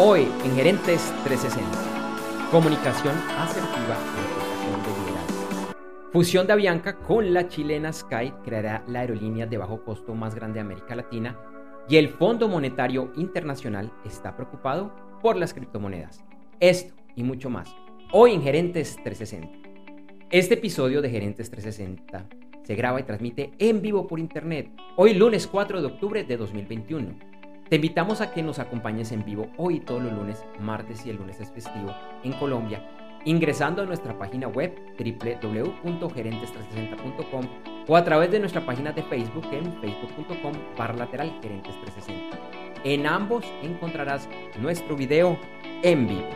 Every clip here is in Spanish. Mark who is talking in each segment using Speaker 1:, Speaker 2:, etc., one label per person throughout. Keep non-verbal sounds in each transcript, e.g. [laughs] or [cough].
Speaker 1: Hoy en Gerentes 360. Comunicación asertiva y aplicación de liderazgo. Fusión de Avianca con la chilena Sky creará la aerolínea de bajo costo más grande de América Latina y el Fondo Monetario Internacional está preocupado por las criptomonedas. Esto y mucho más. Hoy en Gerentes 360. Este episodio de Gerentes 360 se graba y transmite en vivo por internet, hoy lunes 4 de octubre de 2021. Te invitamos a que nos acompañes en vivo hoy todos los lunes, martes y el lunes es festivo en Colombia, ingresando a nuestra página web www.gerentes360.com o a través de nuestra página de Facebook en facebook.com lateral gerentes 360. En ambos encontrarás nuestro video en vivo.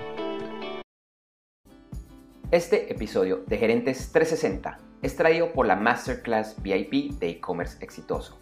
Speaker 1: Este episodio de Gerentes 360 es traído por la Masterclass VIP de e-commerce exitoso.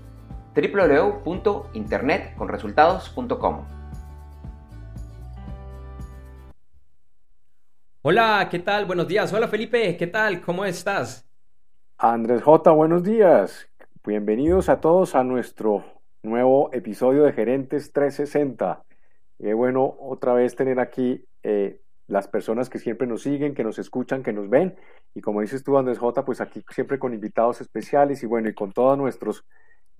Speaker 1: www.internetconresultados.com. Hola, ¿qué tal? Buenos días. Hola Felipe, ¿qué tal? ¿Cómo estás?
Speaker 2: Andrés J, buenos días. Bienvenidos a todos a nuestro nuevo episodio de Gerentes 360. Qué bueno otra vez tener aquí eh, las personas que siempre nos siguen, que nos escuchan, que nos ven. Y como dices tú, Andrés J, pues aquí siempre con invitados especiales y bueno, y con todos nuestros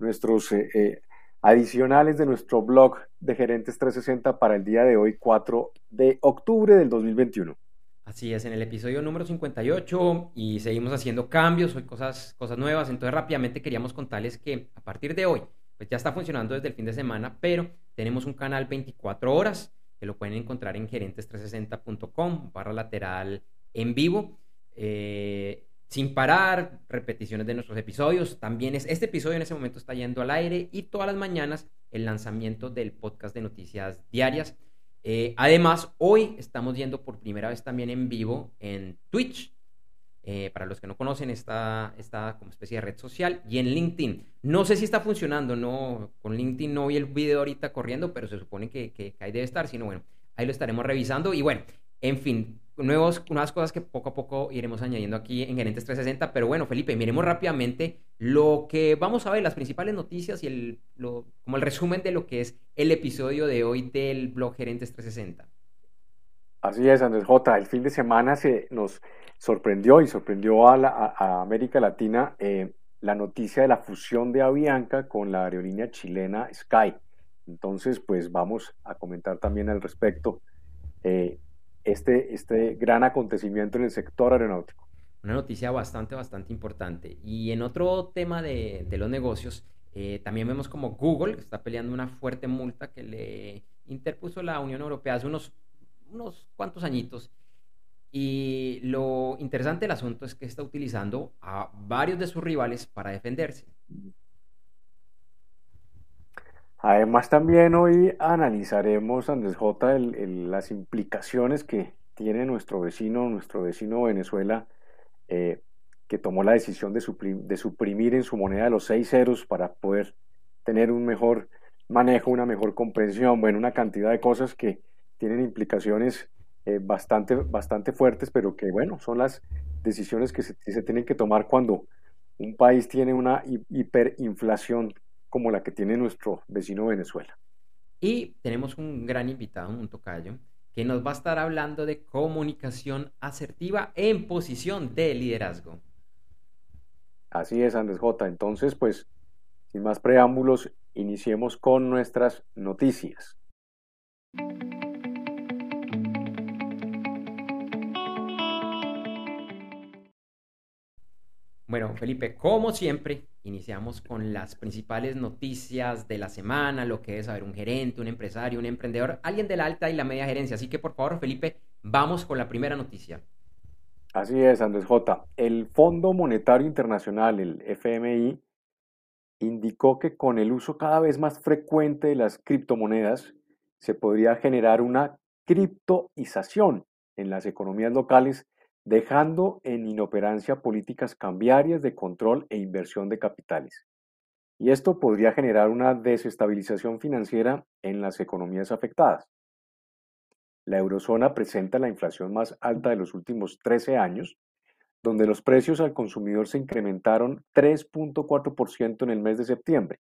Speaker 2: nuestros eh, eh, adicionales de nuestro blog de Gerentes 360 para el día de hoy, 4 de octubre del 2021.
Speaker 1: Así es, en el episodio número 58 y seguimos haciendo cambios, hoy cosas, cosas nuevas, entonces rápidamente queríamos contarles que a partir de hoy, pues ya está funcionando desde el fin de semana, pero tenemos un canal 24 horas que lo pueden encontrar en gerentes360.com barra lateral en vivo. Eh, sin parar, repeticiones de nuestros episodios. También es, este episodio en ese momento está yendo al aire y todas las mañanas el lanzamiento del podcast de noticias diarias. Eh, además, hoy estamos yendo por primera vez también en vivo en Twitch. Eh, para los que no conocen, esta, esta como especie de red social y en LinkedIn. No sé si está funcionando, no, con LinkedIn no vi el video ahorita corriendo, pero se supone que, que ahí debe estar, sino bueno, ahí lo estaremos revisando. Y bueno, en fin, nuevos, nuevas cosas que poco a poco iremos añadiendo aquí en Gerentes 360. Pero bueno, Felipe, miremos rápidamente lo que vamos a ver, las principales noticias y el, como el resumen de lo que es el episodio de hoy del blog Gerentes 360.
Speaker 2: Así es, Andrés J. El fin de semana se nos sorprendió y sorprendió a, la, América Latina eh, la noticia de la fusión de Avianca con la aerolínea chilena Sky. Entonces, pues vamos a comentar también al respecto. Eh, este, este gran acontecimiento en el sector aeronáutico.
Speaker 1: Una noticia bastante, bastante importante. Y en otro tema de, los negocios, eh, también vemos como Google está peleando una fuerte multa que le interpuso la Unión Europea hace unos, unos cuantos añitos. Y lo interesante del asunto es que está utilizando a varios de sus rivales para defenderse.
Speaker 2: Además, también hoy analizaremos, Andrés J, las implicaciones que tiene nuestro vecino, nuestro vecino Venezuela, eh, que tomó la decisión de, suprimir en su moneda los seis ceros para poder tener un mejor manejo, una mejor comprensión, bueno, una cantidad de cosas que tienen implicaciones eh, bastante, bastante fuertes, pero que, bueno, son las decisiones que se, que se tienen que tomar cuando un país tiene una hiperinflación como la que tiene nuestro vecino Venezuela.
Speaker 1: Y tenemos un gran invitado, un tocayo, que nos va a estar hablando de comunicación asertiva en posición de liderazgo.
Speaker 2: Así es, Andrés J. Entonces, pues, sin más preámbulos, iniciemos con nuestras noticias.
Speaker 1: Bueno, Felipe, como siempre, iniciamos con las principales noticias de la semana, lo que es saber un gerente, un empresario, un emprendedor, alguien de la alta y la media gerencia. Así que, por favor, Felipe, vamos con la primera noticia.
Speaker 2: Así es, Andrés J. El Fondo Monetario Internacional, el FMI, indicó que con el uso cada vez más frecuente de las criptomonedas se podría generar una criptoización en las economías locales, dejando en inoperancia políticas cambiarias de control e inversión de capitales. Y esto podría generar una desestabilización financiera en las economías afectadas. La eurozona presenta la inflación más alta de los últimos 13 años, donde los precios al consumidor se incrementaron 3.4% en el mes de septiembre.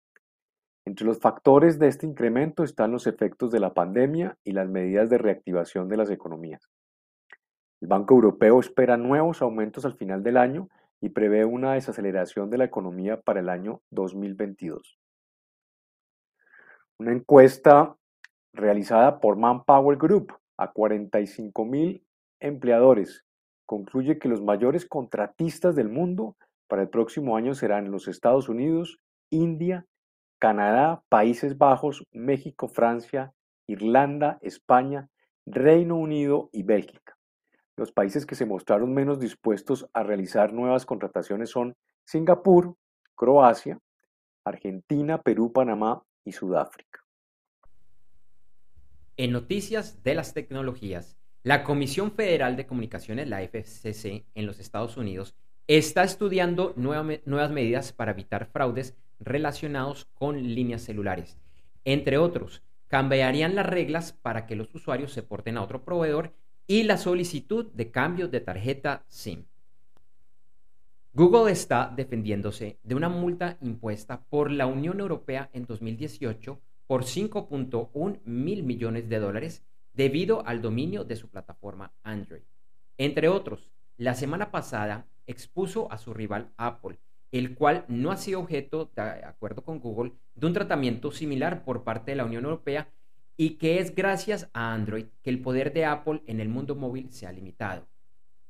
Speaker 2: Entre los factores de este incremento están los efectos de la pandemia y las medidas de reactivación de las economías. El Banco Europeo espera nuevos aumentos al final del año y prevé una desaceleración de la economía para el año 2022. Una encuesta realizada por Manpower Group a 45 mil empleadores concluye que los mayores contratistas del mundo para el próximo año serán los Estados Unidos, India, Canadá, Países Bajos, México, Francia, Irlanda, España, Reino Unido y Bélgica. Los países que se mostraron menos dispuestos a realizar nuevas contrataciones son Singapur, Croacia, Argentina, Perú, Panamá y Sudáfrica.
Speaker 1: En noticias de las tecnologías, la Comisión Federal de Comunicaciones, la FCC, en los Estados Unidos, está estudiando nuevas medidas para evitar fraudes relacionados con líneas celulares. Entre otros, cambiarían las reglas para que los usuarios se porten a otro proveedor y la solicitud de cambio de tarjeta SIM. Google está defendiéndose de una multa impuesta por la Unión Europea en 2018 por 5.1 mil millones de dólares debido al dominio de su plataforma Android. Entre otros, la semana pasada expuso a su rival Apple, el cual no ha sido objeto, de acuerdo con Google, de un tratamiento similar por parte de la Unión Europea y que es gracias a Android que el poder de Apple en el mundo móvil se ha limitado.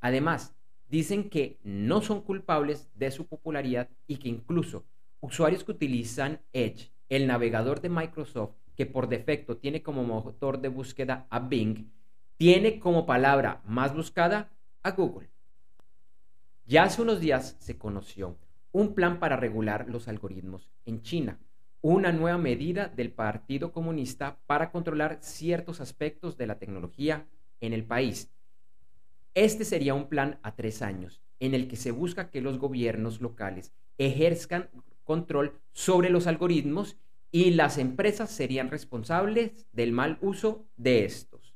Speaker 1: Además, dicen que no son culpables de su popularidad y que incluso usuarios que utilizan Edge, el navegador de Microsoft, que por defecto tiene como motor de búsqueda a Bing, tiene como palabra más buscada a Google. Ya hace unos días se conoció un plan para regular los algoritmos en China, una nueva medida del Partido Comunista para controlar ciertos aspectos de la tecnología en el país. Este sería un plan a tres años, en el que se busca que los gobiernos locales ejerzcan control sobre los algoritmos y las empresas serían responsables del mal uso de estos.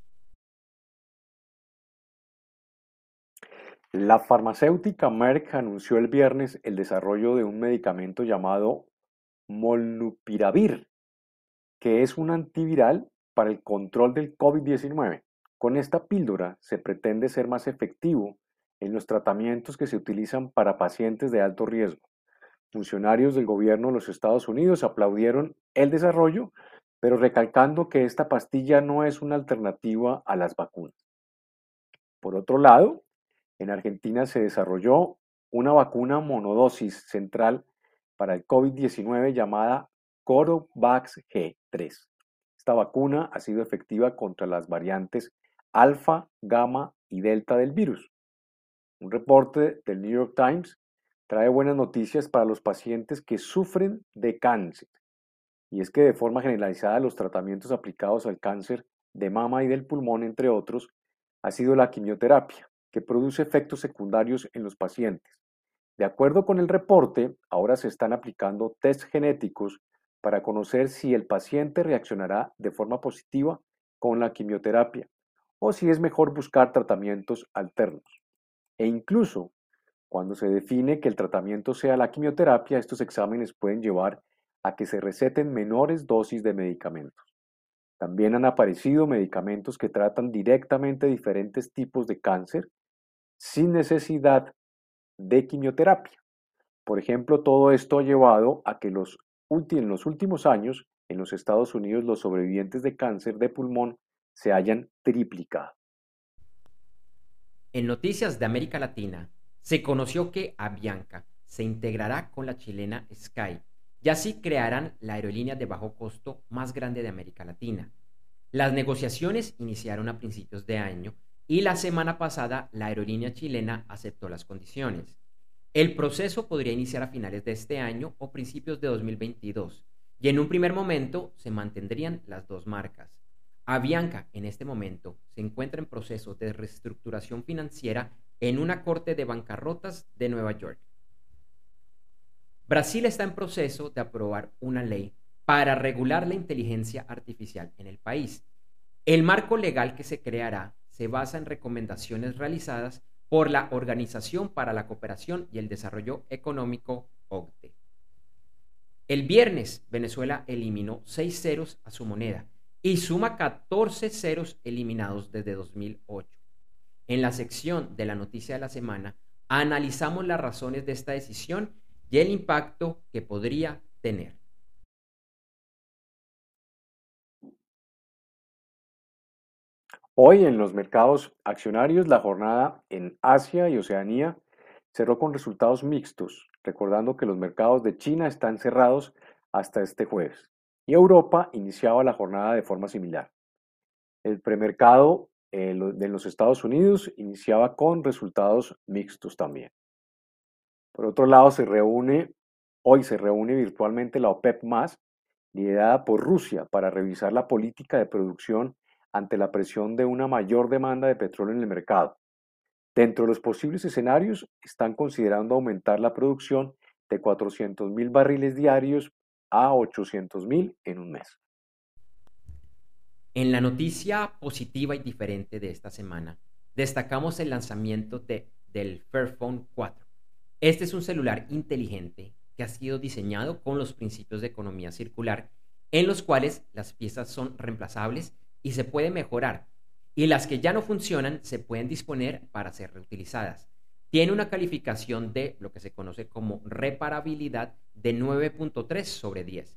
Speaker 2: La farmacéutica Merck anunció el viernes el desarrollo de un medicamento llamado Molnupiravir, que es un antiviral para el control del COVID-19. Con esta píldora se pretende ser más efectivo en los tratamientos que se utilizan para pacientes de alto riesgo. Funcionarios del gobierno de los Estados Unidos aplaudieron el desarrollo, pero recalcando que esta pastilla no es una alternativa a las vacunas. Por otro lado, en Argentina se desarrolló una vacuna monodosis central para el COVID-19 llamada Corovax G3. Esta vacuna ha sido efectiva contra las variantes alfa, gamma y delta del virus. Un reporte del New York Times trae buenas noticias para los pacientes que sufren de cáncer. Y es que de forma generalizada los tratamientos aplicados al cáncer de mama y del pulmón, entre otros, ha sido la quimioterapia, que produce efectos secundarios en los pacientes. De acuerdo con el reporte, ahora se están aplicando test genéticos para conocer si el paciente reaccionará de forma positiva con la quimioterapia o si es mejor buscar tratamientos alternos. E incluso cuando se define que el tratamiento sea la quimioterapia, estos exámenes pueden llevar a que se receten menores dosis de medicamentos. También han aparecido medicamentos que tratan directamente diferentes tipos de cáncer sin necesidad de quimioterapia. Por ejemplo, todo esto ha llevado a que los, en los últimos años en los Estados Unidos los sobrevivientes de cáncer de pulmón se hayan triplicado.
Speaker 1: En noticias de América Latina, se conoció que Avianca se integrará con la chilena Sky y así crearán la aerolínea de bajo costo más grande de América Latina. Las negociaciones iniciaron a principios de año y la semana pasada la aerolínea chilena aceptó las condiciones. El proceso podría iniciar a finales de este año o principios de 2022 y en un primer momento se mantendrían las dos marcas. Avianca en este momento se encuentra en proceso de reestructuración financiera en una corte de bancarrotas de Nueva York. Brasil está en proceso de aprobar una ley para regular la inteligencia artificial en el país. El marco legal que se creará se basa en recomendaciones realizadas por la Organización para la Cooperación y el Desarrollo Económico, OCDE. El viernes, Venezuela eliminó seis ceros a su moneda y suma 14 ceros eliminados desde 2008. En la sección de la noticia de la semana, analizamos las razones de esta decisión y el impacto que podría tener.
Speaker 2: Hoy en los mercados accionarios la jornada en Asia y Oceanía cerró con resultados mixtos, recordando que los mercados de China están cerrados hasta este jueves y Europa iniciaba la jornada de forma similar. El premercado eh, de los Estados Unidos iniciaba con resultados mixtos también. Por otro lado, se reúne, hoy se reúne virtualmente la OPEP liderada por Rusia, para revisar la política de producción ante la presión de una mayor demanda de petróleo en el mercado. Dentro de los posibles escenarios, están considerando aumentar la producción de 400 mil barriles diarios a 800 mil en un mes.
Speaker 1: En la noticia positiva y diferente de esta semana, destacamos el lanzamiento de, del Fairphone 4, este es un celular inteligente que ha sido diseñado con los principios de economía circular, en los cuales las piezas son reemplazables y se puede mejorar, y las que ya no funcionan se pueden disponer para ser reutilizadas. Tiene una calificación de lo que se conoce como reparabilidad de 9.3 sobre 10.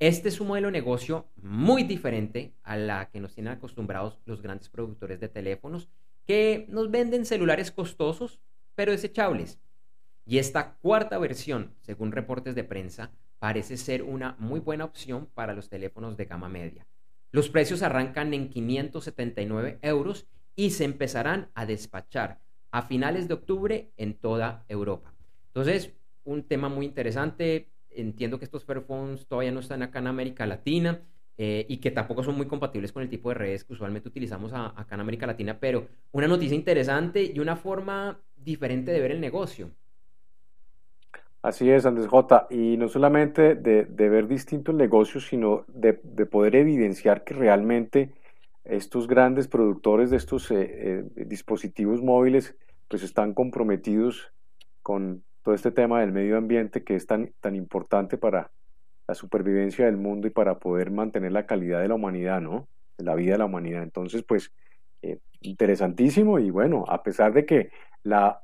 Speaker 1: Este es un modelo de negocio muy diferente a la que nos tienen acostumbrados los grandes productores de teléfonos que nos venden celulares costosos pero desechables y esta cuarta versión, según reportes de prensa, parece ser una muy buena opción para los teléfonos de gama media. Los precios arrancan en 579 euros y se empezarán a despachar a finales de octubre en toda Europa. Entonces, un tema muy interesante. Entiendo que estos Fairphones todavía no están acá en América Latina eh, y que tampoco son muy compatibles con el tipo de redes que usualmente utilizamos acá en América Latina, pero una noticia interesante y una forma diferente de ver el negocio.
Speaker 2: Así es, Andrés J. Y no solamente de, ver distintos negocios, sino de, poder evidenciar que realmente estos grandes productores de estos eh, eh, dispositivos móviles pues están comprometidos con todo este tema del medio ambiente que es tan, tan importante para la supervivencia del mundo y para poder mantener la calidad de la humanidad, ¿no? La vida de la humanidad. Entonces, pues, eh, interesantísimo y bueno, a pesar de que la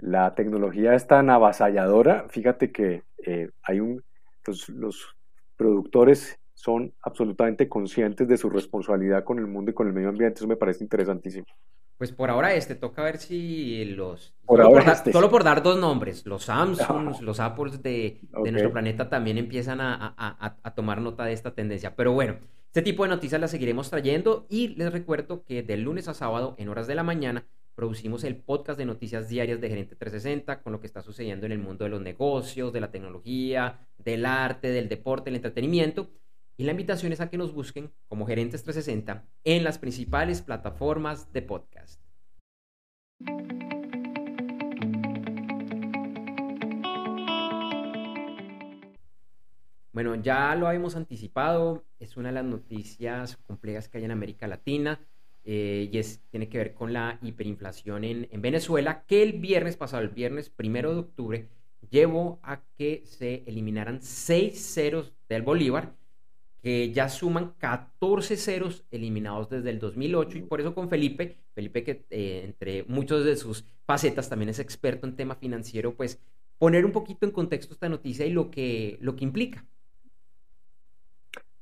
Speaker 2: la tecnología es tan avasalladora, fíjate que eh, hay un, los, productores son absolutamente conscientes de su responsabilidad con el mundo y con el medio ambiente, eso me parece interesantísimo.
Speaker 1: Pues por ahora este, toca ver si los... solo, por este. solo, por dar dos nombres, los Samsung, [laughs] los Apples de, nuestro planeta también empiezan a, a, tomar nota de esta tendencia. Pero bueno, este tipo de noticias las seguiremos trayendo y les recuerdo que de lunes a sábado en horas de la mañana producimos el podcast de noticias diarias de Gerente 360 con lo que está sucediendo en el mundo de los negocios, de la tecnología, del arte, del deporte, del entretenimiento. Y la invitación es a que nos busquen como Gerentes 360 en las principales plataformas de podcast. Bueno, ya lo habíamos anticipado, es una de las noticias complejas que hay en América Latina. Eh, y es, tiene que ver con la hiperinflación en, en, Venezuela, que el viernes pasado, el viernes primero de octubre, llevó a que se eliminaran seis ceros del Bolívar, que ya suman 14 ceros eliminados desde el 2008, y por eso con Felipe, Felipe que eh, entre muchos de sus facetas también es experto en tema financiero, pues poner un poquito en contexto esta noticia y lo que, lo que implica.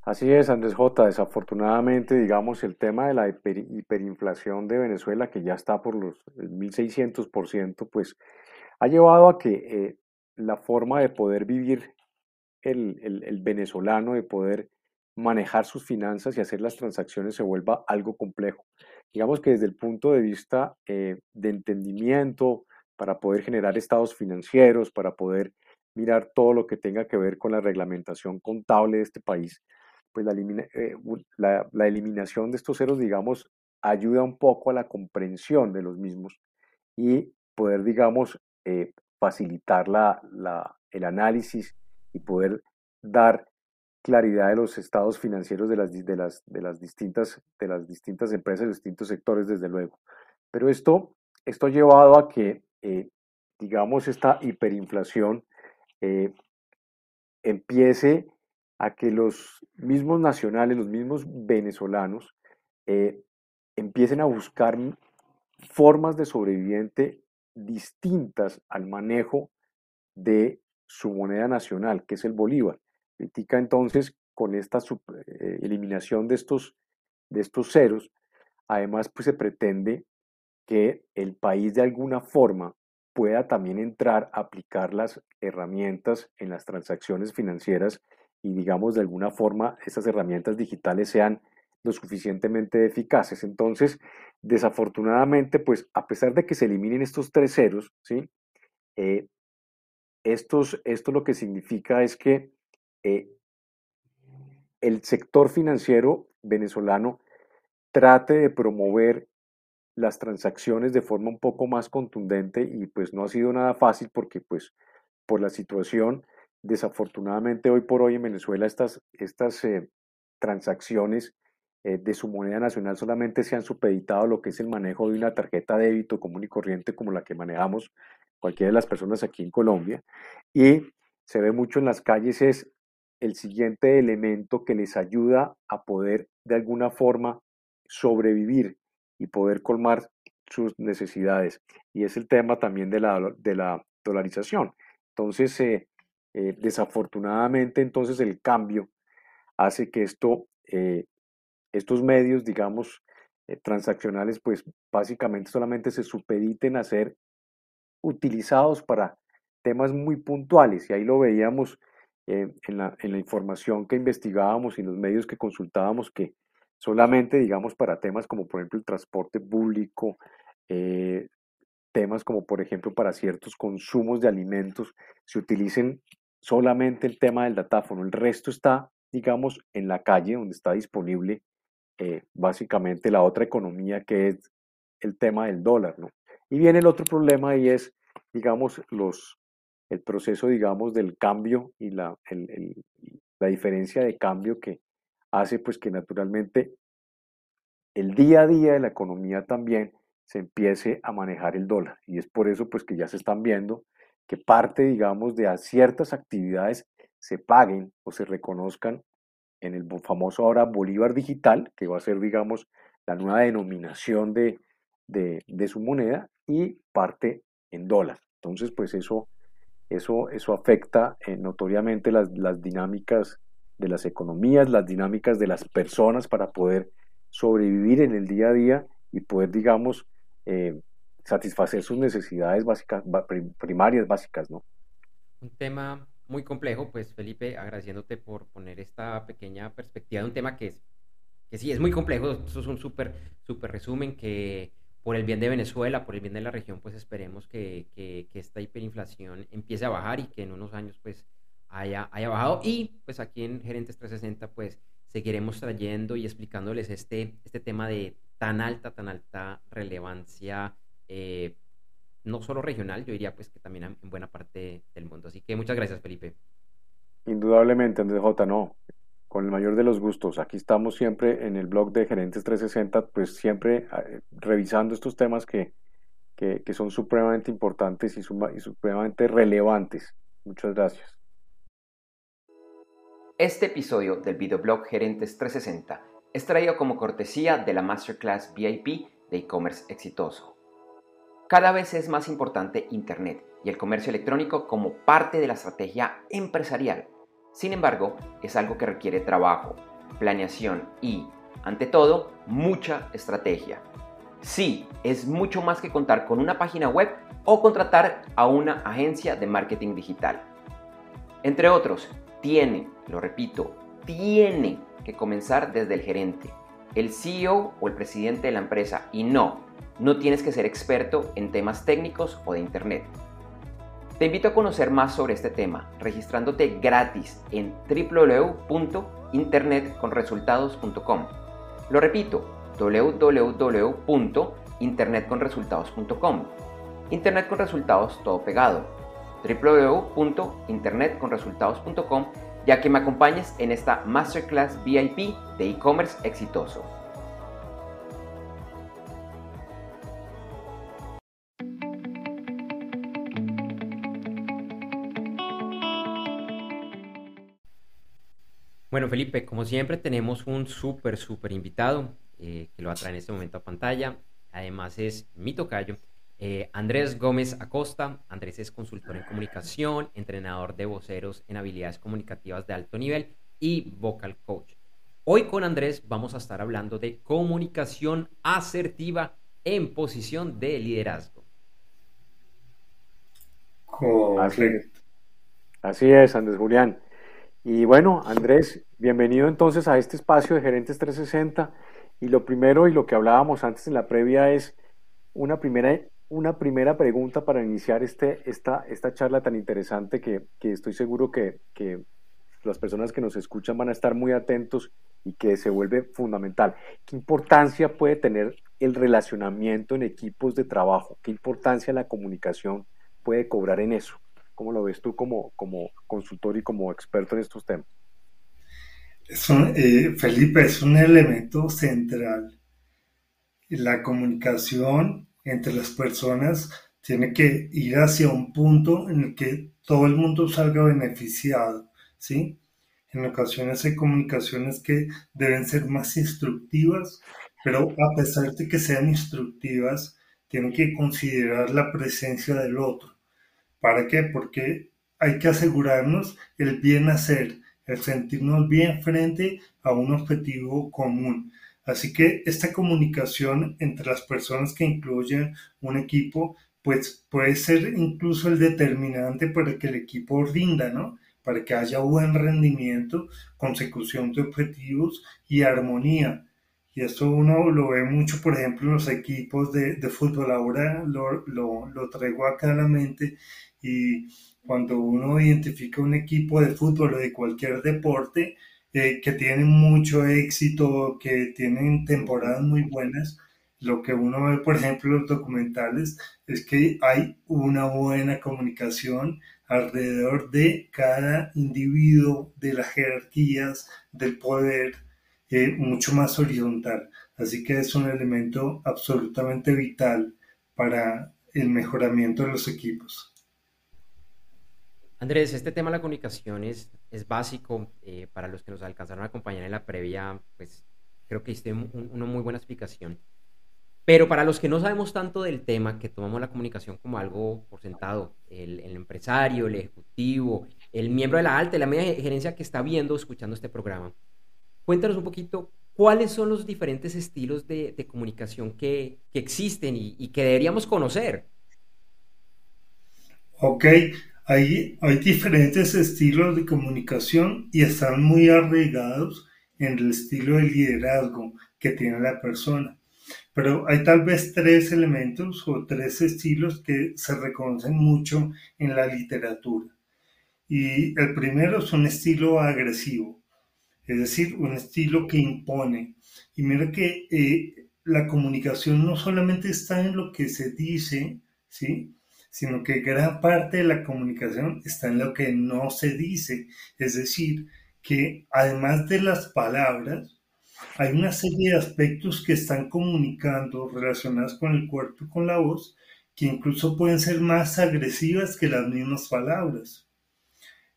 Speaker 2: Así es, Andrés J. Desafortunadamente, digamos, el tema de la hiperinflación de Venezuela, que ya está por los 1.600%, pues ha llevado a que eh, la forma de poder vivir el, venezolano, de poder manejar sus finanzas y hacer las transacciones se vuelva algo complejo. Digamos que desde el punto de vista eh, de entendimiento, para poder generar estados financieros, para poder mirar todo lo que tenga que ver con la reglamentación contable de este país, pues eh, la, eliminación de estos ceros, digamos, ayuda un poco a la comprensión de los mismos y poder, digamos, eh, facilitar la, el análisis y poder dar claridad de los estados financieros de las, de las, de las, distintas, de las distintas empresas y distintos sectores, desde luego. Pero esto, esto ha llevado a que, eh, digamos, esta hiperinflación eh, empiece a que los mismos nacionales, los mismos venezolanos, eh, empiecen a buscar formas de sobreviviente distintas al manejo de su moneda nacional, que es el bolívar. Critica entonces con esta eh, eliminación de estos, de estos ceros, además pues se pretende que el país de alguna forma pueda también entrar a aplicar las herramientas en las transacciones financieras y digamos de alguna forma estas herramientas digitales sean lo suficientemente eficaces. Entonces, desafortunadamente, pues a pesar de que se eliminen estos tres ceros, ¿sí? Eh, estos, esto lo que significa es que eh, el sector financiero venezolano trate de promover las transacciones de forma un poco más contundente y pues no ha sido nada fácil porque pues por la situación desafortunadamente hoy por hoy en Venezuela estas, estas eh, transacciones eh, de su moneda nacional solamente se han supeditado a lo que es el manejo de una tarjeta de débito común y corriente como la que manejamos cualquiera de las personas aquí en Colombia y se ve mucho en las calles es el siguiente elemento que les ayuda a poder de alguna forma sobrevivir y poder colmar sus necesidades. Y es el tema también de la, de la dolarización. Entonces, eh, eh, desafortunadamente, entonces el cambio hace que esto, eh, estos medios, digamos, transaccionales, pues básicamente solamente se supediten a ser utilizados para temas muy puntuales. Y ahí lo veíamos en, la, en, la, información que investigábamos y los medios que consultábamos que solamente, digamos, para temas como por ejemplo el transporte público, eh, temas como por ejemplo para ciertos consumos de alimentos, se utilicen solamente el tema del datáfono. El resto está, digamos, en la calle donde está disponible eh, básicamente la otra economía que es el tema del dólar, ¿no? Y viene el otro problema y es, digamos, los, el proceso, digamos, del cambio y la, la diferencia de cambio que hace pues que naturalmente el día a día de la economía también se empiece a manejar el dólar. Y es por eso pues que ya se están viendo que parte, digamos, de ciertas actividades se paguen o se reconozcan en el famoso ahora Bolívar Digital, que va a ser, digamos, la nueva denominación de, de su moneda, y parte en dólar. Entonces, pues eso eso, eso afecta eh, notoriamente las, las dinámicas de las economías, las dinámicas de las personas para poder sobrevivir en el día a día y poder, digamos, eh, satisfacer sus necesidades básicas, primarias básicas, ¿no?
Speaker 1: Un tema muy complejo, pues Felipe, agradeciéndote por poner esta pequeña perspectiva de un tema que es, que sí es muy complejo, esto es un súper, súper resumen que por el bien de Venezuela, por el bien de la región, pues esperemos que, que, esta hiperinflación empiece a bajar y que en unos años pues haya, haya bajado. Y pues aquí en Gerentes 360 pues seguiremos trayendo y explicándoles este, este tema de tan alta, tan alta relevancia, eh, no solo regional, yo diría pues que también en buena parte del mundo. Así que muchas gracias, Felipe.
Speaker 2: Indudablemente, Andrés J. No, con el mayor de los gustos. Aquí estamos siempre en el blog de Gerentes 360, pues siempre eh, revisando estos temas que, que, son supremamente importantes y, y supremamente relevantes. Muchas gracias.
Speaker 1: Este episodio del videoblog Gerentes 360 es traído como cortesía de la Masterclass VIP de e-commerce exitoso. Cada vez es más importante Internet y el comercio electrónico como parte de la estrategia empresarial sin embargo, es algo que requiere trabajo, planeación y, ante todo, mucha estrategia. Sí, es mucho más que contar con una página web o contratar a una agencia de marketing digital. Entre otros, tiene, lo repito, tiene que comenzar desde el gerente, el CEO o el presidente de la empresa y no, no tienes que ser experto en temas técnicos o de Internet. Te invito a conocer más sobre este tema registrándote gratis en www.internetconresultados.com. Lo repito, www.internetconresultados.com. Internet con resultados todo pegado. www.internetconresultados.com ya que me acompañes en esta Masterclass VIP de e-commerce exitoso. Bueno, Felipe, como siempre tenemos un súper, súper invitado eh, que lo atrae en este momento a pantalla. Además es mi tocayo, eh, Andrés Gómez Acosta. Andrés es consultor en comunicación, entrenador de voceros en habilidades comunicativas de alto nivel y vocal coach. Hoy con Andrés vamos a estar hablando de comunicación asertiva en posición de liderazgo.
Speaker 2: Correcto. Así es, Andrés Julián. Y bueno, Andrés, bienvenido entonces a este espacio de Gerentes 360. Y lo primero y lo que hablábamos antes en la previa es una primera una primera pregunta para iniciar este, esta, esta charla tan interesante que, estoy seguro que, las personas que nos escuchan van a estar muy atentos y que se vuelve fundamental. ¿Qué importancia puede tener el relacionamiento en equipos de trabajo? ¿Qué importancia la comunicación puede cobrar en eso? ¿Cómo lo ves tú como, como consultor y como experto en estos temas?
Speaker 3: Eh, Felipe, es un elemento central. La comunicación entre las personas tiene que ir hacia un punto en el que todo el mundo salga beneficiado, ¿sí? En ocasiones hay comunicaciones que deben ser más instructivas, pero a pesar de que sean instructivas, tienen que considerar la presencia del otro. ¿Para qué? Porque hay que asegurarnos el bien hacer, el sentirnos bien frente a un objetivo común. Así que esta comunicación entre las personas que incluyen un equipo, pues puede ser incluso el determinante para que el equipo rinda, ¿no? Para que haya buen rendimiento, consecución de objetivos y armonía. Y esto uno lo ve mucho, por ejemplo, en los equipos de, fútbol. Ahora lo, lo traigo acá a la mente y cuando uno identifica un equipo de fútbol o de cualquier deporte, eh, que tienen mucho éxito, que tienen temporadas muy buenas, lo que uno ve, por ejemplo, en los documentales es que hay una buena comunicación alrededor de cada individuo, de las jerarquías, del poder, eh, mucho más horizontal. Así que es un elemento absolutamente vital para el mejoramiento de los equipos.
Speaker 1: Andrés, este tema de la comunicación es, básico eh, para los que nos alcanzaron a acompañar en la previa, pues creo que hiciste una muy buena explicación. Pero para los que no sabemos tanto del tema, que tomamos la comunicación como algo por sentado, el, empresario, el ejecutivo, el miembro de la alta y la media gerencia que está viendo, escuchando este programa, cuéntanos un poquito cuáles son los diferentes estilos de, comunicación que, existen y, y que deberíamos conocer.
Speaker 3: Ok, hay, hay diferentes estilos de comunicación y están muy arraigados en el estilo de liderazgo que tiene la persona. Pero hay tal vez tres elementos o tres estilos que se reconocen mucho en la literatura. Y el primero es un estilo agresivo, es decir, un estilo que impone. Y mira que eh, la comunicación no solamente está en lo que se dice, ¿sí? Sino que gran parte de la comunicación está en lo que no se dice. Es decir, que además de las palabras, hay una serie de aspectos que están comunicando relacionados con el cuerpo y con la voz, que incluso pueden ser más agresivas que las mismas palabras.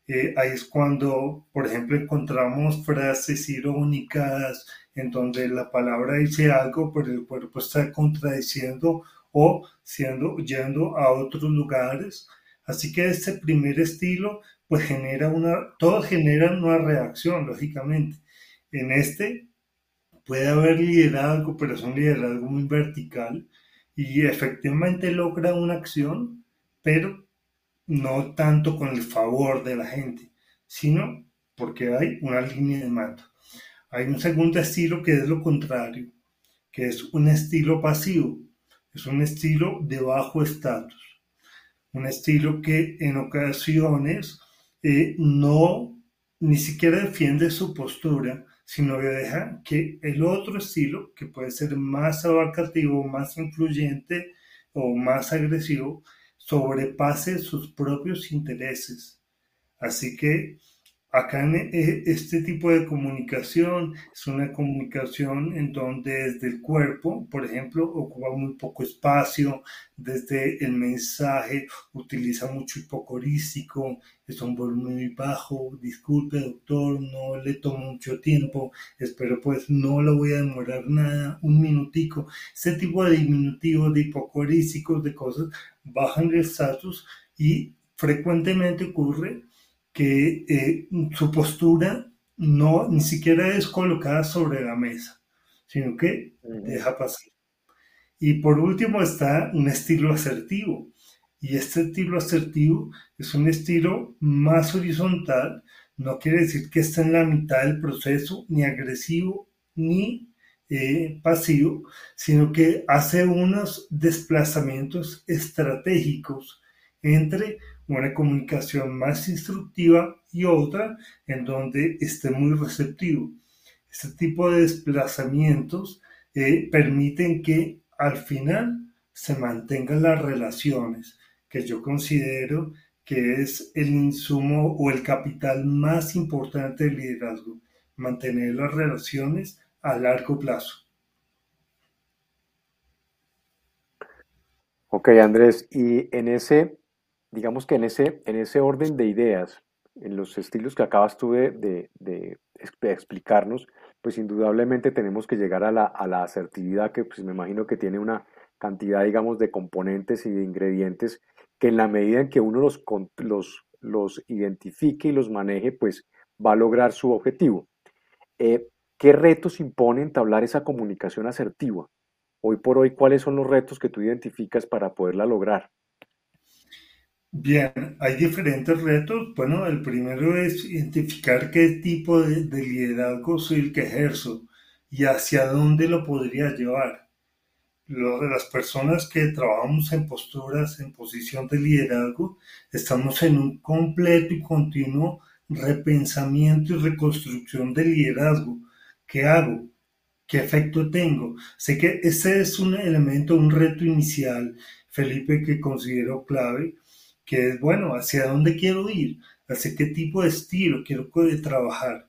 Speaker 3: Eh, ahí es cuando, por ejemplo, encontramos frases irónicas en donde la palabra dice algo, pero el cuerpo está contradiciendo o siendo, yendo a otros lugares. Así que este primer estilo, pues genera una, todos generan una reacción, lógicamente. En este puede haber liderazgo, pero es un liderazgo muy vertical y efectivamente logra una acción, pero no tanto con el favor de la gente, sino porque hay una línea de mando. Hay un segundo estilo que es lo contrario, que es un estilo pasivo, es un estilo de bajo estatus. un estilo que en ocasiones eh, no ni siquiera defiende su postura, sino que deja que el otro estilo, que puede ser más abarcativo, más influyente o más agresivo, sobrepase sus propios intereses. Así que Acá en e, este tipo de comunicación es una comunicación en donde desde el cuerpo, por ejemplo, ocupa muy poco espacio, desde el mensaje utiliza mucho hipocorístico, es un volumen muy bajo, disculpe doctor, no le tomo mucho tiempo, espero pues no lo voy a demorar nada, un minutico. Este tipo de diminutivos, de hipocorísticos, de cosas, bajan el estatus y frecuentemente ocurre que eh, su postura no ni siquiera es colocada sobre la mesa, sino que deja pasar. Y por último está un estilo asertivo. Y este estilo asertivo es un estilo más horizontal, no quiere decir que esté en la mitad del proceso, ni agresivo, ni eh, pasivo, sino que hace unos desplazamientos estratégicos entre una comunicación más instructiva y otra en donde esté muy receptivo. Este tipo de desplazamientos eh, permiten que al final se mantengan las relaciones, que yo considero que es el insumo o el capital más importante del liderazgo, mantener las relaciones a largo plazo.
Speaker 2: Ok, Andrés, y en ese digamos que en ese, en ese orden de ideas, en los estilos que acabas tú de, explicarnos, pues indudablemente tenemos que llegar a la, asertividad que pues me imagino que tiene una cantidad, digamos, de componentes y de ingredientes que en la medida en que uno los, los, los identifique y los maneje, pues va a lograr su objetivo. Eh, ¿Qué retos impone entablar esa comunicación asertiva? Hoy por hoy, ¿cuáles son los retos que tú identificas para poderla lograr?
Speaker 3: Bien, hay diferentes retos. Bueno, el primero es identificar qué tipo de, liderazgo soy el que ejerzo y hacia dónde lo podría llevar. Lo de las personas que trabajamos en posturas, en posición de liderazgo, estamos en un completo y continuo repensamiento y reconstrucción del liderazgo. ¿Qué hago? ¿Qué efecto tengo? Sé que ese es un elemento, un reto inicial, Felipe, que considero clave que es, bueno, hacia dónde quiero ir, hacia qué tipo de estilo quiero trabajar.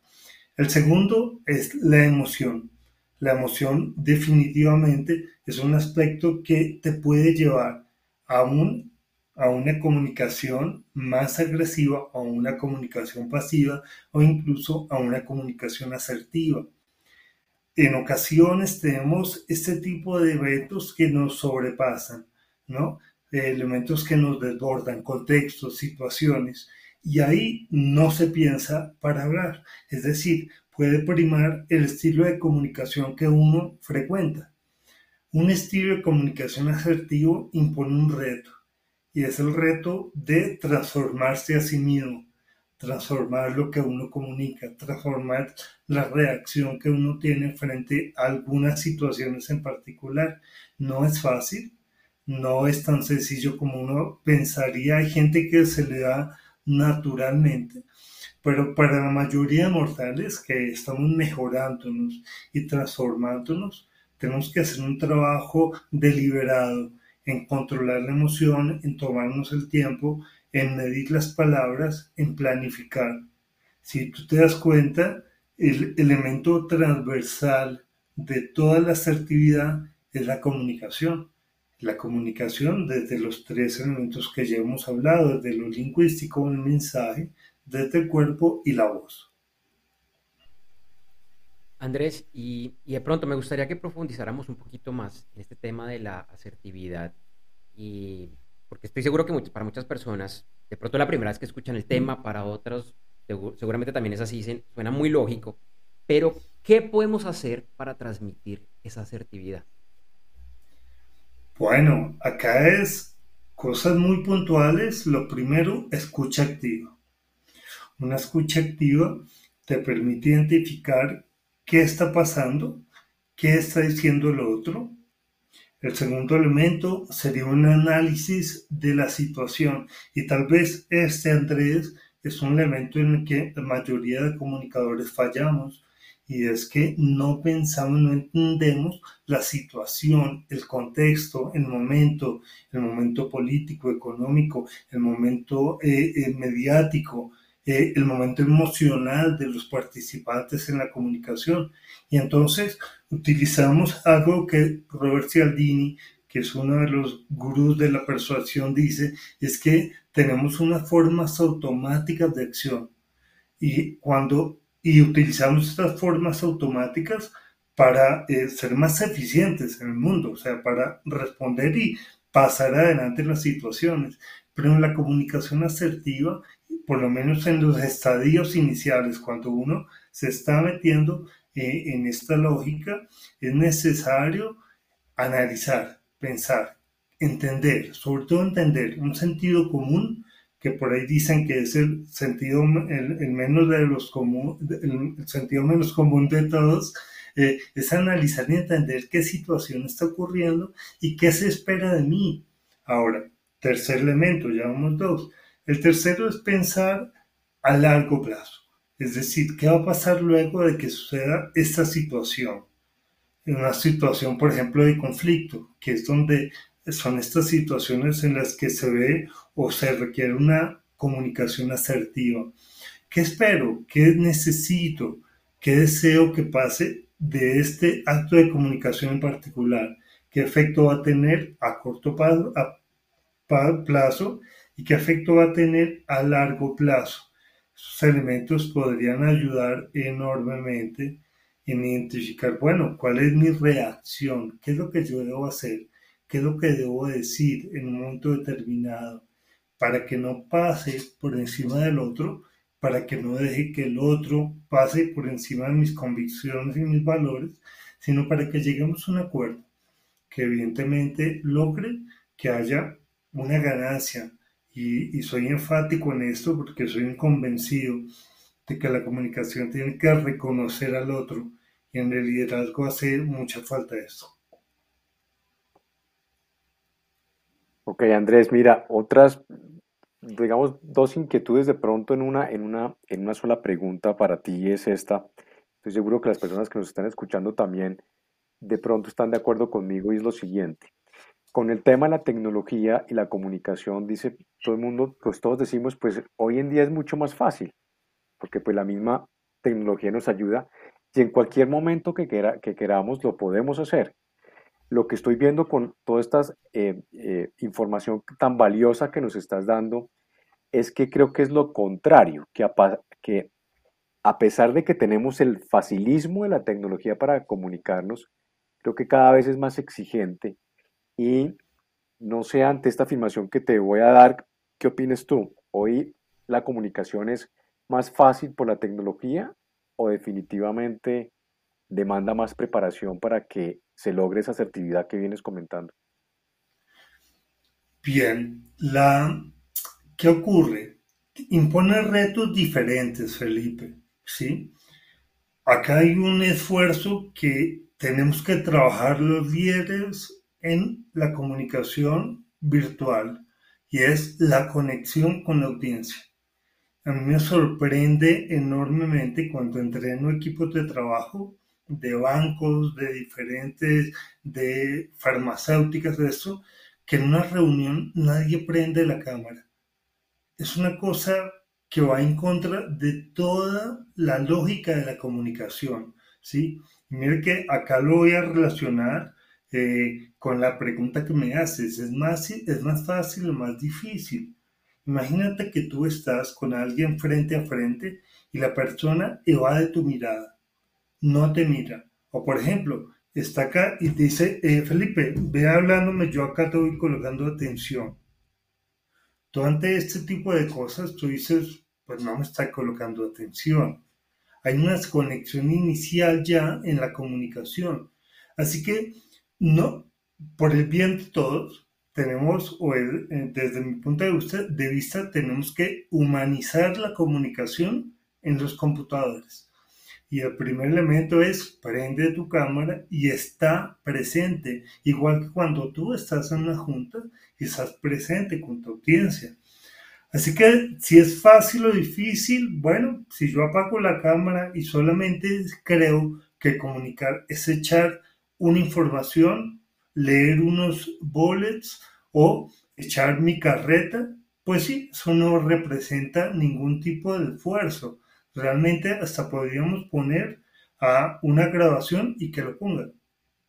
Speaker 3: El segundo es la emoción. La emoción definitivamente es un aspecto que te puede llevar a, un, a una comunicación más agresiva, a una comunicación pasiva o incluso a una comunicación asertiva. En ocasiones tenemos este tipo de eventos que nos sobrepasan, ¿no? Elementos que nos desbordan, contextos, situaciones, y ahí no se piensa para hablar, es decir, puede primar el estilo de comunicación que uno frecuenta. Un estilo de comunicación asertivo impone un reto, y es el reto de transformarse a sí mismo, transformar lo que uno comunica, transformar la reacción que uno tiene frente a algunas situaciones en particular. No es fácil, no es tan sencillo como uno pensaría. Hay gente que se le da naturalmente, pero para la mayoría de mortales que estamos mejorándonos y transformándonos, tenemos que hacer un trabajo deliberado en controlar la emoción, en tomarnos el tiempo, en medir las palabras, en planificar. Si tú te das cuenta, el elemento transversal de toda la asertividad es la comunicación la comunicación desde los tres elementos que ya hemos hablado, desde lo lingüístico, el mensaje, desde el cuerpo y la voz.
Speaker 1: Andrés, y, de pronto me gustaría que profundizáramos un poquito más en este tema de la asertividad, y porque estoy seguro que para muchas personas, de pronto la primera vez que escuchan el tema, para otros seguramente también es así, suena muy lógico, pero ¿qué podemos hacer para transmitir esa asertividad?
Speaker 3: Bueno, acá es cosas muy puntuales. Lo primero, escucha activa. Una escucha activa te permite identificar qué está pasando, qué está diciendo el otro. El segundo elemento sería un análisis de la situación y tal vez este, Andrés, es un elemento en el que la mayoría de comunicadores fallamos y es que no pensamos, no entendemos la situación, el contexto, el momento, el momento político, económico, el momento eh, eh, mediático, eh, el momento emocional de los participantes en la comunicación. Y entonces utilizamos algo que Robert Cialdini, que es uno de los gurús de la persuasión, dice, es que tenemos unas formas automáticas de acción. Y cuando y utilizamos estas formas automáticas para eh, ser más eficientes en el mundo, o sea, para responder y pasar adelante las situaciones. Pero en la comunicación asertiva, por lo menos en los estadios iniciales, cuando uno se está metiendo eh, en esta lógica, es necesario analizar, pensar, entender, sobre todo entender un sentido común que por ahí dicen que es el sentido, el, menos de los común, el sentido menos común de todos, eh, es analizar y entender qué situación está ocurriendo y qué se espera de mí. Ahora, tercer elemento, ya vamos dos. El tercero es pensar a largo plazo, es decir, qué va a pasar luego de que suceda esta situación. En una situación, por ejemplo, de conflicto, que es donde son estas situaciones en las que se ve o se requiere una comunicación asertiva. ¿Qué espero? ¿Qué necesito? ¿Qué deseo que pase de este acto de comunicación en particular? ¿Qué efecto va a tener a corto plazo y qué efecto va a tener a largo plazo? Esos elementos podrían ayudar enormemente en identificar, bueno, cuál es mi reacción, qué es lo que yo debo hacer, qué es lo que debo decir en un momento determinado para que no pase por encima del otro, para que no deje que el otro pase por encima de mis convicciones y mis valores, sino para que lleguemos a un acuerdo que evidentemente logre que haya una ganancia. Y, soy enfático en esto porque soy convencido de que la comunicación tiene que reconocer al otro y en el liderazgo hace mucha falta esto.
Speaker 2: Ok, Andrés, mira, otras, digamos, dos inquietudes de pronto en una, en una, en una sola pregunta para ti es esta. Estoy seguro que las personas que nos están escuchando también de pronto están de acuerdo conmigo y es lo siguiente. Con el tema de la tecnología y la comunicación, dice todo el mundo, pues todos decimos, pues hoy en día es mucho más fácil, porque pues la misma tecnología nos ayuda y en cualquier momento que, quiera, que queramos lo podemos hacer lo que estoy viendo con toda esta eh, eh, información tan valiosa que nos estás dando es que creo que es lo contrario, que a, que a pesar de que tenemos el facilismo de la tecnología para comunicarnos, creo que cada vez es más exigente y no sé ante esta afirmación que te voy a dar, ¿qué opinas tú? ¿Hoy la comunicación es más fácil por la tecnología o definitivamente demanda más preparación para que se logre esa asertividad que vienes comentando?
Speaker 3: Bien, la, ¿qué ocurre? Impone retos diferentes, Felipe, ¿sí? Acá hay un esfuerzo que tenemos que trabajar los líderes en la comunicación virtual y es la conexión con la audiencia. A mí me sorprende enormemente cuando entreno equipos de trabajo de bancos, de diferentes, de farmacéuticas, de eso, que en una reunión nadie prende la cámara. Es una cosa que va en contra de toda la lógica de la comunicación, ¿sí? Y mire que acá lo voy a relacionar eh, con la pregunta que me haces. ¿Es más, ¿Es más fácil o más difícil? Imagínate que tú estás con alguien frente a frente y la persona evade tu mirada no te mira. O por ejemplo, está acá y dice, eh, Felipe, ve hablándome, yo acá te voy colocando atención. Tú ante este tipo de cosas, tú dices, pues no me está colocando atención. Hay una desconexión inicial ya en la comunicación. Así que, no, por el bien de todos, tenemos, o eh, desde mi punto de vista, de vista, tenemos que humanizar la comunicación en los computadores Y el primer elemento es prende tu cámara y está presente, igual que cuando tú estás en una junta y estás presente con tu audiencia. Así que si es fácil o difícil, bueno, si yo apago la cámara y solamente creo que comunicar es echar una información, leer unos bullets o echar mi carreta, pues sí, eso no representa ningún tipo de esfuerzo. Realmente hasta podríamos poner a una grabación y que lo ponga.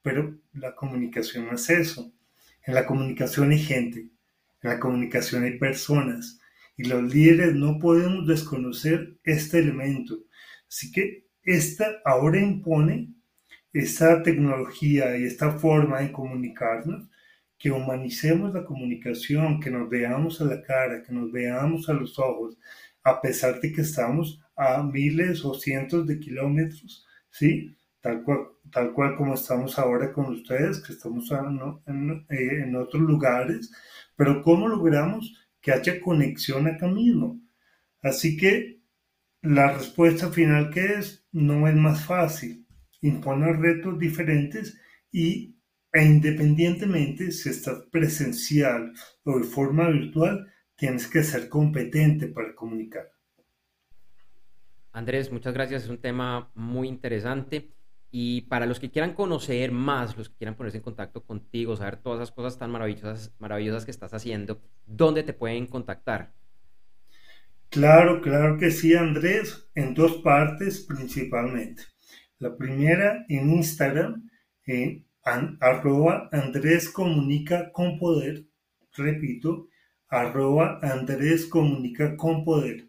Speaker 3: Pero la comunicación no es eso. En la comunicación hay gente, en la comunicación hay personas y los líderes no podemos desconocer este elemento. Así que esta ahora impone esta tecnología y esta forma de comunicarnos que humanicemos la comunicación, que nos veamos a la cara, que nos veamos a los ojos, a pesar de que estamos a miles o cientos de kilómetros, ¿sí? Tal cual, tal cual como estamos ahora con ustedes, que estamos en, eh, en otros lugares, pero ¿cómo logramos que haya conexión acá mismo? Así que la respuesta final que es, no es más fácil, imponer retos diferentes y e independientemente si estás presencial o de forma virtual, tienes que ser competente para comunicar.
Speaker 1: Andrés, muchas gracias. Es un tema muy interesante. Y para los que quieran conocer más, los que quieran ponerse en contacto contigo, saber todas esas cosas tan maravillosas, maravillosas que estás haciendo, ¿dónde te pueden contactar?
Speaker 3: Claro, claro que sí, Andrés, en dos partes principalmente. La primera en Instagram, en arroba Andrés Comunica con Poder, repito, arroba Andrés Comunica con Poder.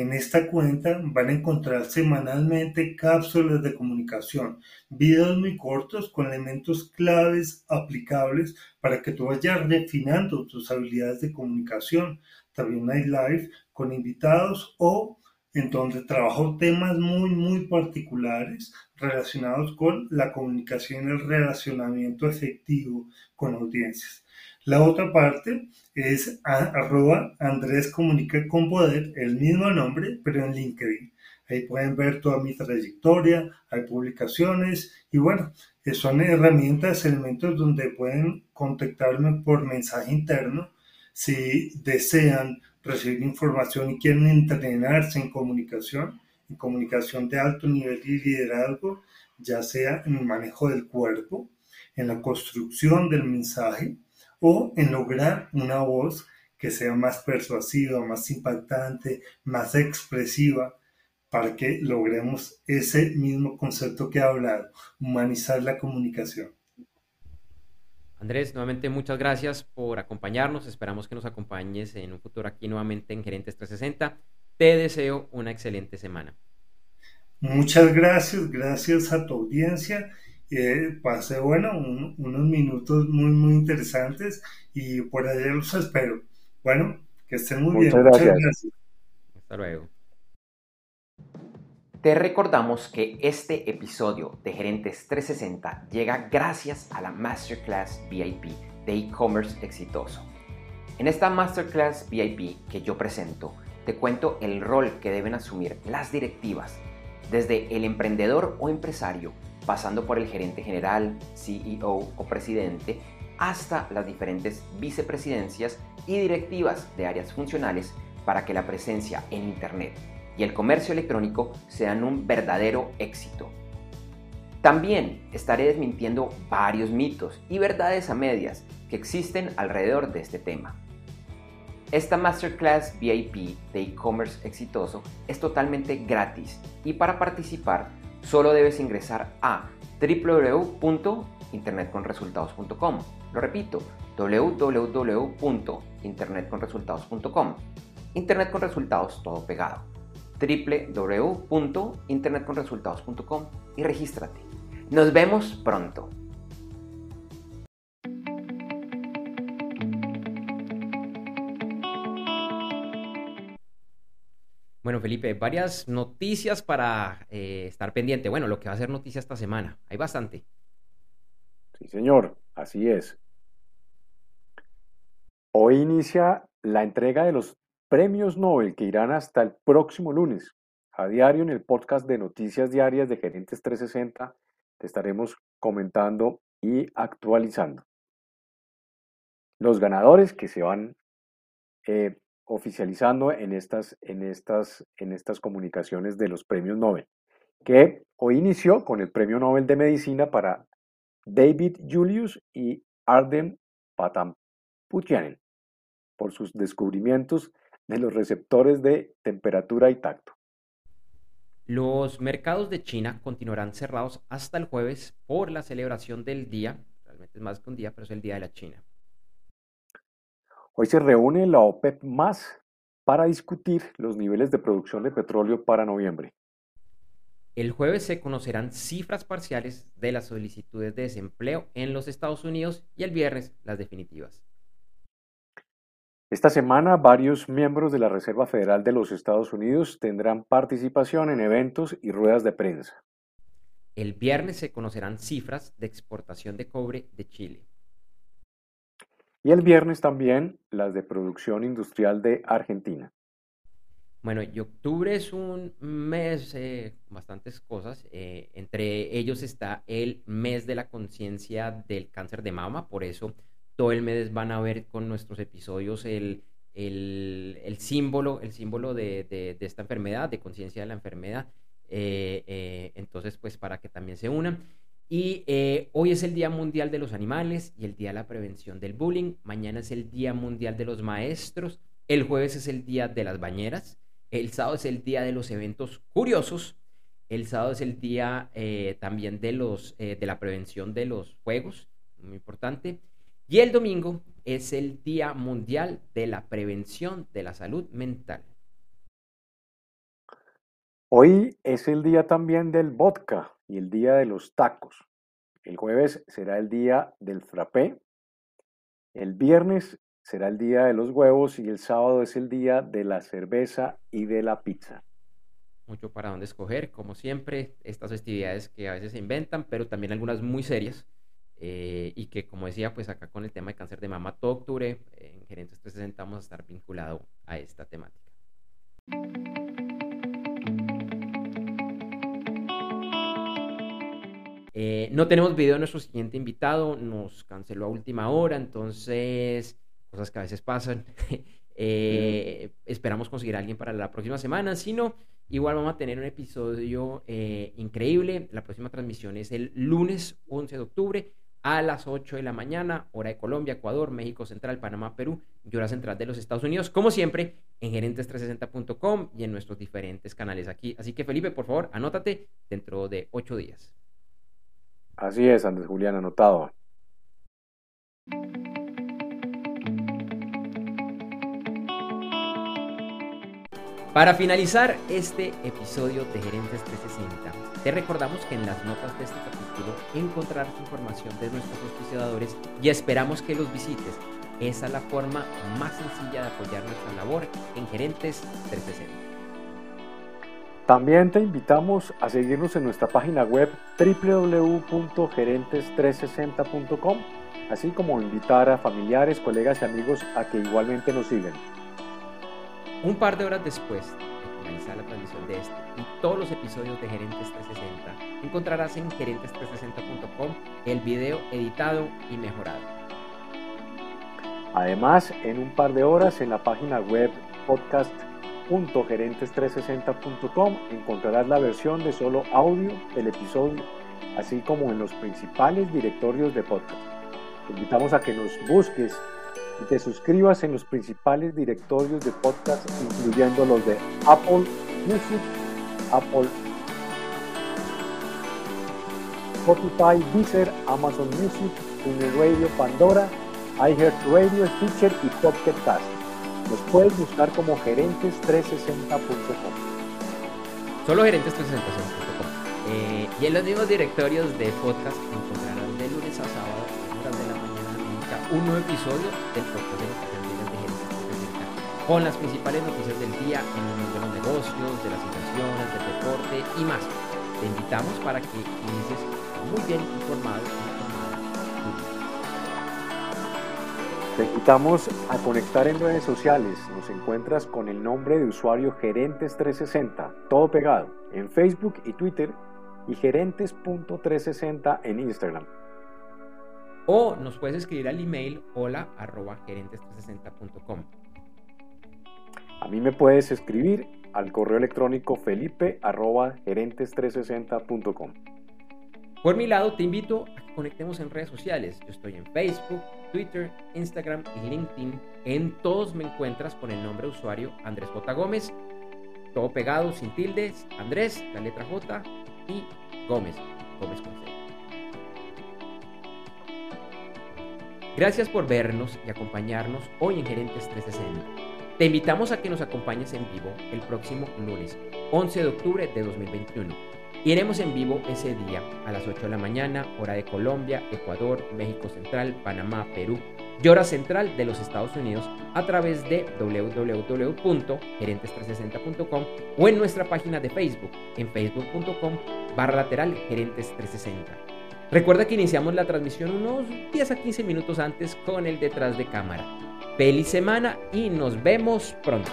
Speaker 3: En esta cuenta van a encontrar semanalmente cápsulas de comunicación, videos muy cortos con elementos claves aplicables para que tú vayas refinando tus habilidades de comunicación. También hay live con invitados o en donde trabajo temas muy, muy particulares relacionados con la comunicación y el relacionamiento efectivo con audiencias. La otra parte es arroba Andrés Comunica con Poder, el mismo nombre, pero en LinkedIn. Ahí pueden ver toda mi trayectoria, hay publicaciones y bueno, son herramientas, elementos donde pueden contactarme por mensaje interno si desean recibir información y quieren entrenarse en comunicación, en comunicación de alto nivel y liderazgo, ya sea en el manejo del cuerpo, en la construcción del mensaje o en lograr una voz que sea más persuasiva, más impactante, más expresiva, para que logremos ese mismo concepto que he hablado, humanizar la comunicación.
Speaker 1: Andrés, nuevamente muchas gracias por acompañarnos. Esperamos que nos acompañes en un futuro aquí nuevamente en Gerentes 360. Te deseo una excelente semana.
Speaker 3: Muchas gracias, gracias a tu audiencia. Eh, pasé, bueno, unos minutos muy, muy interesantes y por allá los espero. Bueno, que estén muy bien. Muchas gracias.
Speaker 1: Hasta luego. Te recordamos que este episodio de Gerentes 360 llega gracias a la Masterclass VIP de e-commerce exitoso. En esta Masterclass VIP que yo presento, te cuento el rol que deben asumir las directivas, desde el emprendedor o empresario, pasando por el gerente general, CEO o presidente, hasta las diferentes vicepresidencias y directivas de áreas funcionales para que la presencia en Internet y el comercio electrónico sean un verdadero éxito. También estaré desmintiendo varios mitos y verdades a medias que existen alrededor de este tema. Esta Masterclass VIP de e-commerce exitoso es totalmente gratis y para participar solo debes ingresar a www.internetconresultados.com. Lo repito, www.internetconresultados.com. Internet con resultados todo pegado www.internetconresultados.com y regístrate. Nos vemos pronto. Felipe, varias noticias para eh, estar pendiente. Bueno, lo que va a ser noticia esta semana. Hay bastante.
Speaker 2: Sí, señor, así es. Hoy inicia la entrega de los premios Nobel que irán hasta el próximo lunes. a diario en el podcast de Noticias Diarias de Gerentes 360. Te estaremos comentando y actualizando. Los ganadores que se van eh, oficializando en estas, en, estas, en estas comunicaciones de los premios Nobel, que hoy inició con el Premio Nobel de Medicina para David Julius y Arden Patamputianen por sus descubrimientos de los receptores de temperatura y tacto.
Speaker 1: Los mercados de China continuarán cerrados hasta el jueves por la celebración del día, realmente es más que un día, pero es el Día de la China.
Speaker 2: Hoy se reúne la OPEP más para discutir los niveles de producción de petróleo para noviembre.
Speaker 1: El jueves se conocerán cifras parciales de las solicitudes de desempleo en los Estados Unidos y el viernes las definitivas.
Speaker 2: Esta semana varios miembros de la Reserva Federal de los Estados Unidos tendrán participación en eventos y ruedas de prensa.
Speaker 1: El viernes se conocerán cifras de exportación de cobre de Chile.
Speaker 2: Y el viernes también las de producción industrial de Argentina.
Speaker 1: Bueno, y octubre es un mes eh, bastantes cosas. Eh, entre ellos está el mes de la conciencia del cáncer de mama. Por eso todo el mes van a ver con nuestros episodios el, símbolo, el símbolo de, esta enfermedad, de conciencia de la enfermedad. Eh, entonces, pues para que también se unan. Y eh, hoy es el Día Mundial de los Animales y el Día de la Prevención del Bullying. Mañana es el Día Mundial de los Maestros. El jueves es el Día de las Bañeras. El sábado es el Día de los Eventos Curiosos. El sábado es el Día eh, también de, los, eh, de la Prevención de los Juegos. Muy importante. Y el domingo es el Día Mundial de la Prevención de la Salud Mental.
Speaker 2: Hoy es el día también del vodka y el día de los tacos. El jueves será el día del frappé. El viernes será el día de los huevos y el sábado es el día de la cerveza y de la pizza.
Speaker 1: Mucho para dónde escoger, como siempre, estas festividades que a veces se inventan, pero también algunas muy serias. Eh, y que como decía, pues acá con el tema de cáncer de mama todo octubre, en Gerentes 360 vamos a estar vinculado a esta temática. Eh, no tenemos video de nuestro siguiente invitado, nos canceló a última hora, entonces, cosas que a veces pasan. [laughs] Eh, esperamos conseguir a alguien para la próxima semana, si no, igual vamos a tener un episodio eh, increíble. La próxima transmisión es el lunes 11 de octubre a las 8 de la mañana, hora de Colombia, Ecuador, México Central, Panamá, Perú y hora central de los Estados Unidos, como siempre, en gerentes360.com y en nuestros diferentes canales aquí. Así que Felipe, por favor, anótate dentro de 8 días.
Speaker 2: Así es, Andrés Julián, anotado.
Speaker 1: Para finalizar este episodio de Gerentes 360, te recordamos que en las notas de este capítulo encontrarás información de nuestros auspiciadores y esperamos que los visites. Esa es la forma más sencilla de apoyar nuestra labor en Gerentes 360.
Speaker 2: También te invitamos a seguirnos en nuestra página web www.gerentes360.com, así como invitar a familiares, colegas y amigos a que igualmente nos sigan.
Speaker 1: Un par de horas después de finalizar la transmisión de este y todos los episodios de Gerentes 360, encontrarás en gerentes360.com el video editado y mejorado.
Speaker 2: Además, en un par de horas en la página web podcast www.gerentes360.com encontrarás la versión de solo audio del episodio, así como en los principales directorios de podcast. Te invitamos a que nos busques y te suscribas en los principales directorios de podcast, incluyendo los de Apple Music, Apple Spotify, Deezer, Amazon Music, TuneIn Radio, Pandora, iHeartRadio, Stitcher y Pocket Nos puedes buscar como gerentes360.com.
Speaker 1: Solo gerentes360.com. Eh, y en los mismos directorios de podcast encontrarás de lunes a sábado, horas de la mañana, un nuevo episodio del podcast de los de Gerentes 360 con las principales noticias del día en el mundo de los negocios, de las inversiones, del deporte y más. Te invitamos para que inicies muy bien informado
Speaker 2: Te invitamos a conectar en redes sociales. Nos encuentras con el nombre de usuario Gerentes360, todo pegado, en Facebook y Twitter y gerentes.360 en Instagram.
Speaker 1: O nos puedes escribir al email hola arroba gerentes360.com.
Speaker 2: A mí me puedes escribir al correo electrónico felipe arroba gerentes360.com.
Speaker 1: Por mi lado, te invito a que conectemos en redes sociales. Yo estoy en Facebook, Twitter, Instagram y LinkedIn. En todos me encuentras con el nombre de usuario Andrés J. Gómez. Todo pegado, sin tildes. Andrés, la letra J y Gómez. Gómez con. Gracias por vernos y acompañarnos hoy en Gerentes 360. Te invitamos a que nos acompañes en vivo el próximo lunes, 11 de octubre de 2021 Iremos en vivo ese día a las 8 de la mañana, hora de Colombia, Ecuador, México Central, Panamá, Perú y hora central de los Estados Unidos a través de www.gerentes360.com o en nuestra página de Facebook en facebook.com barra lateral gerentes 360. Recuerda que iniciamos la transmisión unos 10 a 15 minutos antes con el detrás de cámara. Feliz semana y nos vemos pronto.